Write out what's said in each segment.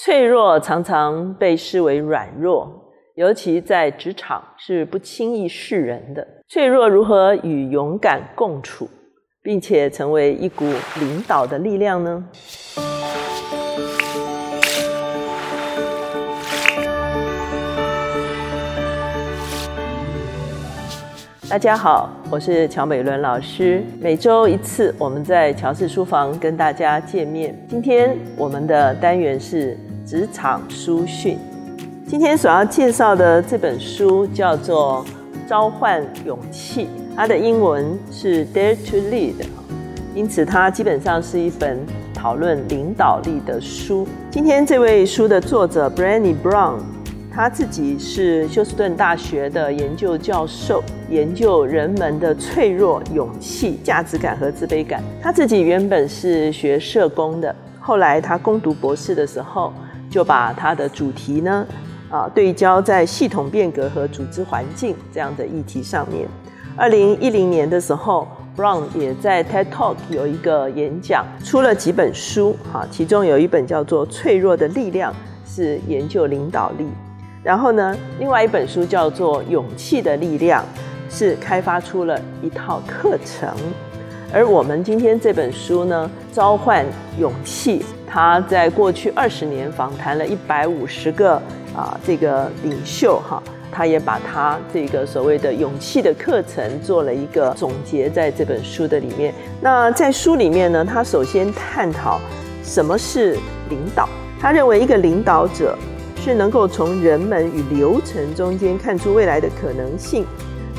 脆弱常常被视为软弱，尤其在职场是不轻易示人的。脆弱如何与勇敢共处，并且成为一股领导的力量呢？大家好，我是乔美伦老师。每周一次，我们在乔氏书房跟大家见面。今天我们的单元是。职场书讯，今天所要介绍的这本书叫做《召唤勇气》，它的英文是 Dare to Lead，因此它基本上是一本讨论领导力的书。今天这位书的作者 Brandy Brown，他自己是休斯顿大学的研究教授，研究人们的脆弱、勇气、价值感和自卑感。他自己原本是学社工的，后来他攻读博士的时候。就把他的主题呢，啊，对焦在系统变革和组织环境这样的议题上面。二零一零年的时候，Brown 也在 TED Talk 有一个演讲，出了几本书，哈，其中有一本叫做《脆弱的力量》，是研究领导力。然后呢，另外一本书叫做《勇气的力量》，是开发出了一套课程。而我们今天这本书呢，《召唤勇气》。他在过去二十年访谈了一百五十个啊这个领袖哈，他也把他这个所谓的勇气的课程做了一个总结，在这本书的里面。那在书里面呢，他首先探讨什么是领导。他认为一个领导者是能够从人们与流程中间看出未来的可能性，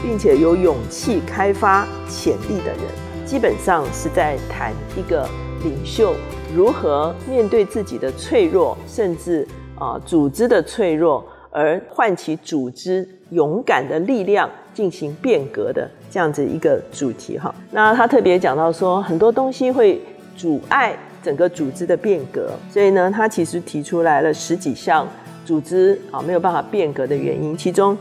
并且有勇气开发潜力的人。基本上是在谈一个领袖。如何面对自己的脆弱，甚至啊组织的脆弱，而唤起组织勇敢的力量进行变革的这样子一个主题哈？那他特别讲到说，很多东西会阻碍整个组织的变革，所以呢，他其实提出来了十几项组织啊没有办法变革的原因，其中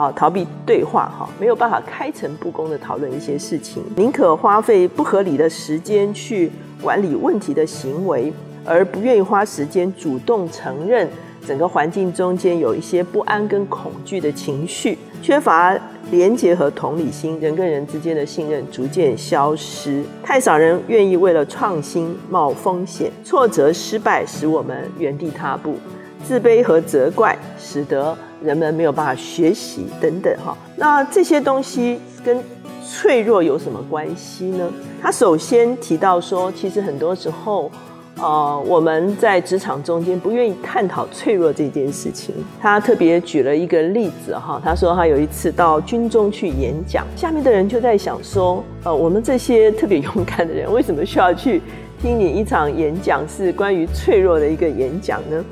啊逃避对话哈，没有办法开诚布公的讨论一些事情，宁可花费不合理的时间去。管理问题的行为，而不愿意花时间主动承认整个环境中间有一些不安跟恐惧的情绪，缺乏连结和同理心，人跟人之间的信任逐渐消失。太少人愿意为了创新冒风险，挫折失败使我们原地踏步，自卑和责怪使得人们没有办法学习等等哈。那这些东西跟。脆弱有什么关系呢？他首先提到说，其实很多时候，呃，我们在职场中间不愿意探讨脆弱这件事情。他特别举了一个例子哈，他说他有一次到军中去演讲，下面的人就在想说，呃，我们这些特别勇敢的人，为什么需要去听你一场演讲是关于脆弱的一个演讲呢？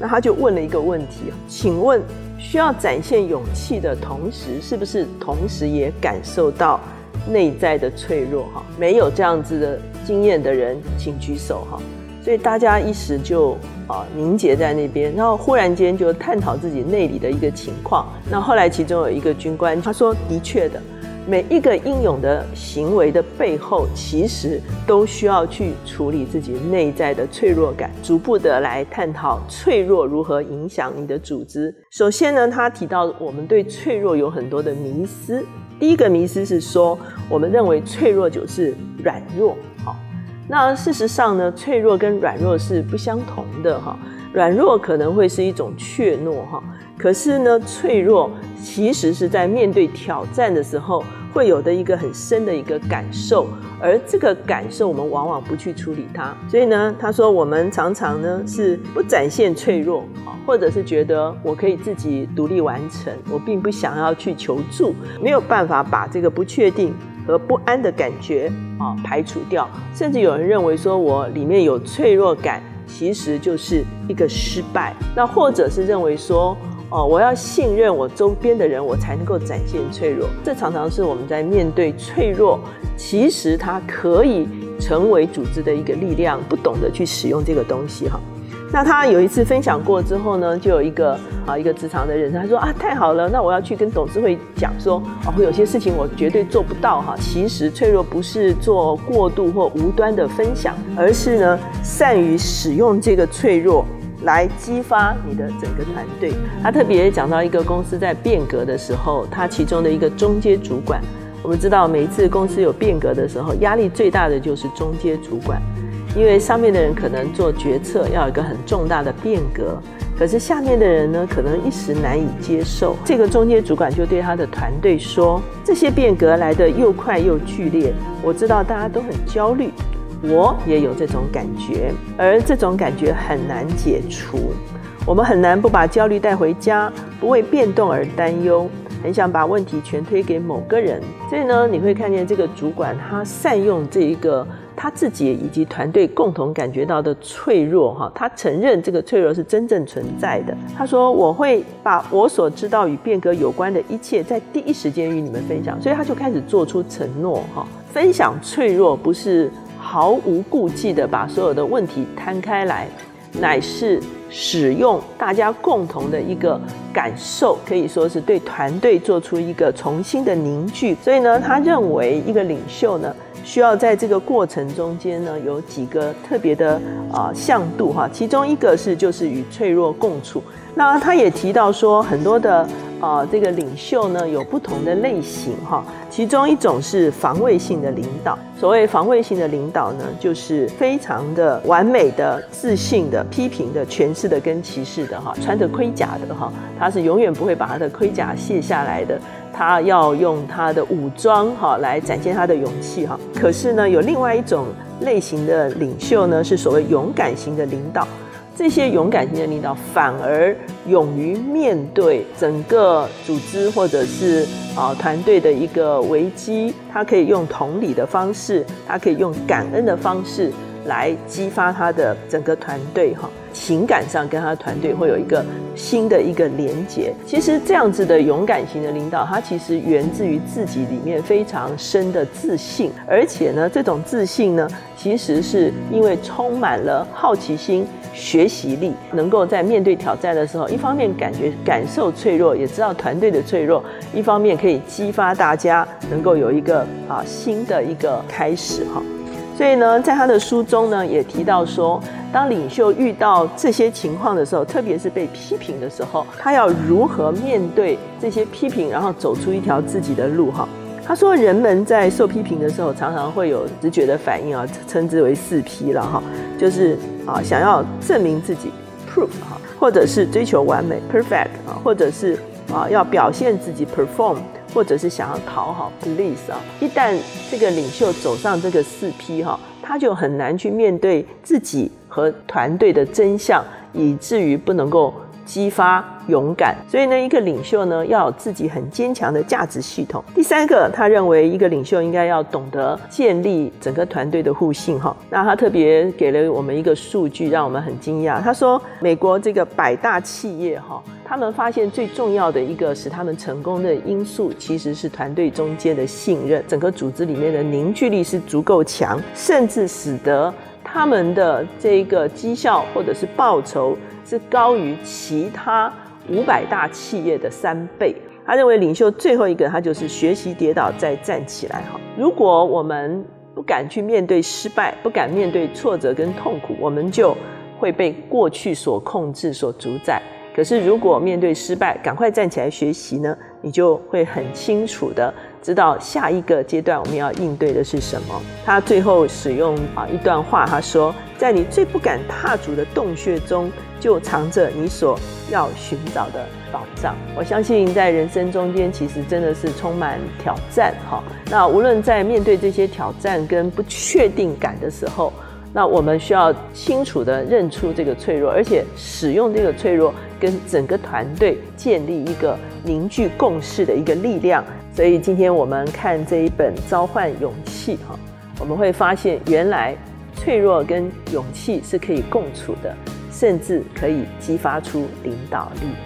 那他就问了一个问题请问？需要展现勇气的同时，是不是同时也感受到内在的脆弱？哈，没有这样子的经验的人，请举手哈。所以大家一时就啊凝结在那边，然后忽然间就探讨自己内里的一个情况。那后来其中有一个军官他说：“的确的。”每一个英勇的行为的背后，其实都需要去处理自己内在的脆弱感，逐步的来探讨脆弱如何影响你的组织。首先呢，他提到我们对脆弱有很多的迷思。第一个迷思是说，我们认为脆弱就是软弱。好，那事实上呢，脆弱跟软弱是不相同的。哈，软弱可能会是一种怯懦。哈。可是呢，脆弱其实是在面对挑战的时候会有的一个很深的一个感受，而这个感受我们往往不去处理它。所以呢，他说我们常常呢是不展现脆弱啊，或者是觉得我可以自己独立完成，我并不想要去求助，没有办法把这个不确定和不安的感觉啊排除掉。甚至有人认为说我里面有脆弱感，其实就是一个失败。那或者是认为说。哦，我要信任我周边的人，我才能够展现脆弱。这常常是我们在面对脆弱，其实它可以成为组织的一个力量，不懂得去使用这个东西哈。那他有一次分享过之后呢，就有一个啊一个职场的人，他说啊太好了，那我要去跟董事会讲说，哦有些事情我绝对做不到哈。其实脆弱不是做过度或无端的分享，而是呢善于使用这个脆弱。来激发你的整个团队。他特别讲到一个公司在变革的时候，他其中的一个中阶主管。我们知道，每一次公司有变革的时候，压力最大的就是中阶主管，因为上面的人可能做决策要有一个很重大的变革，可是下面的人呢，可能一时难以接受。这个中阶主管就对他的团队说：“这些变革来得又快又剧烈，我知道大家都很焦虑，我也有这种感觉，而这种感觉很难解除。我们很难不把焦虑带回家，不为变动而担忧。”很想把问题全推给某个人，所以呢，你会看见这个主管他善用这一个他自己以及团队共同感觉到的脆弱哈，他承认这个脆弱是真正存在的。他说：“我会把我所知道与变革有关的一切在第一时间与你们分享。”所以他就开始做出承诺哈，分享脆弱不是毫无顾忌的把所有的问题摊开来。乃是使用大家共同的一个感受，可以说是对团队做出一个重新的凝聚。所以呢，他认为一个领袖呢，需要在这个过程中间呢，有几个特别的啊向度哈。其中一个是就是与脆弱共处。那他也提到说，很多的。啊，这个领袖呢有不同的类型哈，其中一种是防卫性的领导。所谓防卫性的领导呢，就是非常的完美的、自信的、批评的、诠释的跟歧视的哈，穿着盔甲的哈，他是永远不会把他的盔甲卸下来的，他要用他的武装哈来展现他的勇气哈。可是呢，有另外一种类型的领袖呢，是所谓勇敢型的领导。这些勇敢型的领导反而勇于面对整个组织或者是啊团队的一个危机，他可以用同理的方式，他可以用感恩的方式来激发他的整个团队哈，情感上跟他的团队会有一个新的一个连接。其实这样子的勇敢型的领导，他其实源自于自己里面非常深的自信，而且呢，这种自信呢，其实是因为充满了好奇心。学习力能够在面对挑战的时候，一方面感觉感受脆弱，也知道团队的脆弱；一方面可以激发大家能够有一个啊新的一个开始哈。所以呢，在他的书中呢，也提到说，当领袖遇到这些情况的时候，特别是被批评的时候，他要如何面对这些批评，然后走出一条自己的路哈。他说，人们在受批评的时候，常常会有直觉的反应啊，称之为四批了哈，就是啊，想要证明自己，proof 哈，或者是追求完美，perfect 啊，或者是啊要表现自己，perform，或者是想要讨好，please 啊。一旦这个领袖走上这个四批哈，他就很难去面对自己和团队的真相，以至于不能够。激发勇敢，所以呢，一个领袖呢要有自己很坚强的价值系统。第三个，他认为一个领袖应该要懂得建立整个团队的互信哈。那他特别给了我们一个数据，让我们很惊讶。他说，美国这个百大企业哈，他们发现最重要的一个使他们成功的因素，其实是团队中间的信任，整个组织里面的凝聚力是足够强，甚至使得他们的这个绩效或者是报酬。是高于其他五百大企业的三倍。他认为领袖最后一个，他就是学习跌倒再站起来。哈，如果我们不敢去面对失败，不敢面对挫折跟痛苦，我们就会被过去所控制、所主宰。可是如果面对失败，赶快站起来学习呢，你就会很清楚的知道下一个阶段我们要应对的是什么。他最后使用啊一段话，他说：“在你最不敢踏足的洞穴中。”就藏着你所要寻找的宝藏。我相信在人生中间，其实真的是充满挑战哈。那无论在面对这些挑战跟不确定感的时候，那我们需要清楚的认出这个脆弱，而且使用这个脆弱跟整个团队建立一个凝聚共识的一个力量。所以今天我们看这一本《召唤勇气》哈，我们会发现原来脆弱跟勇气是可以共处的。甚至可以激发出领导力。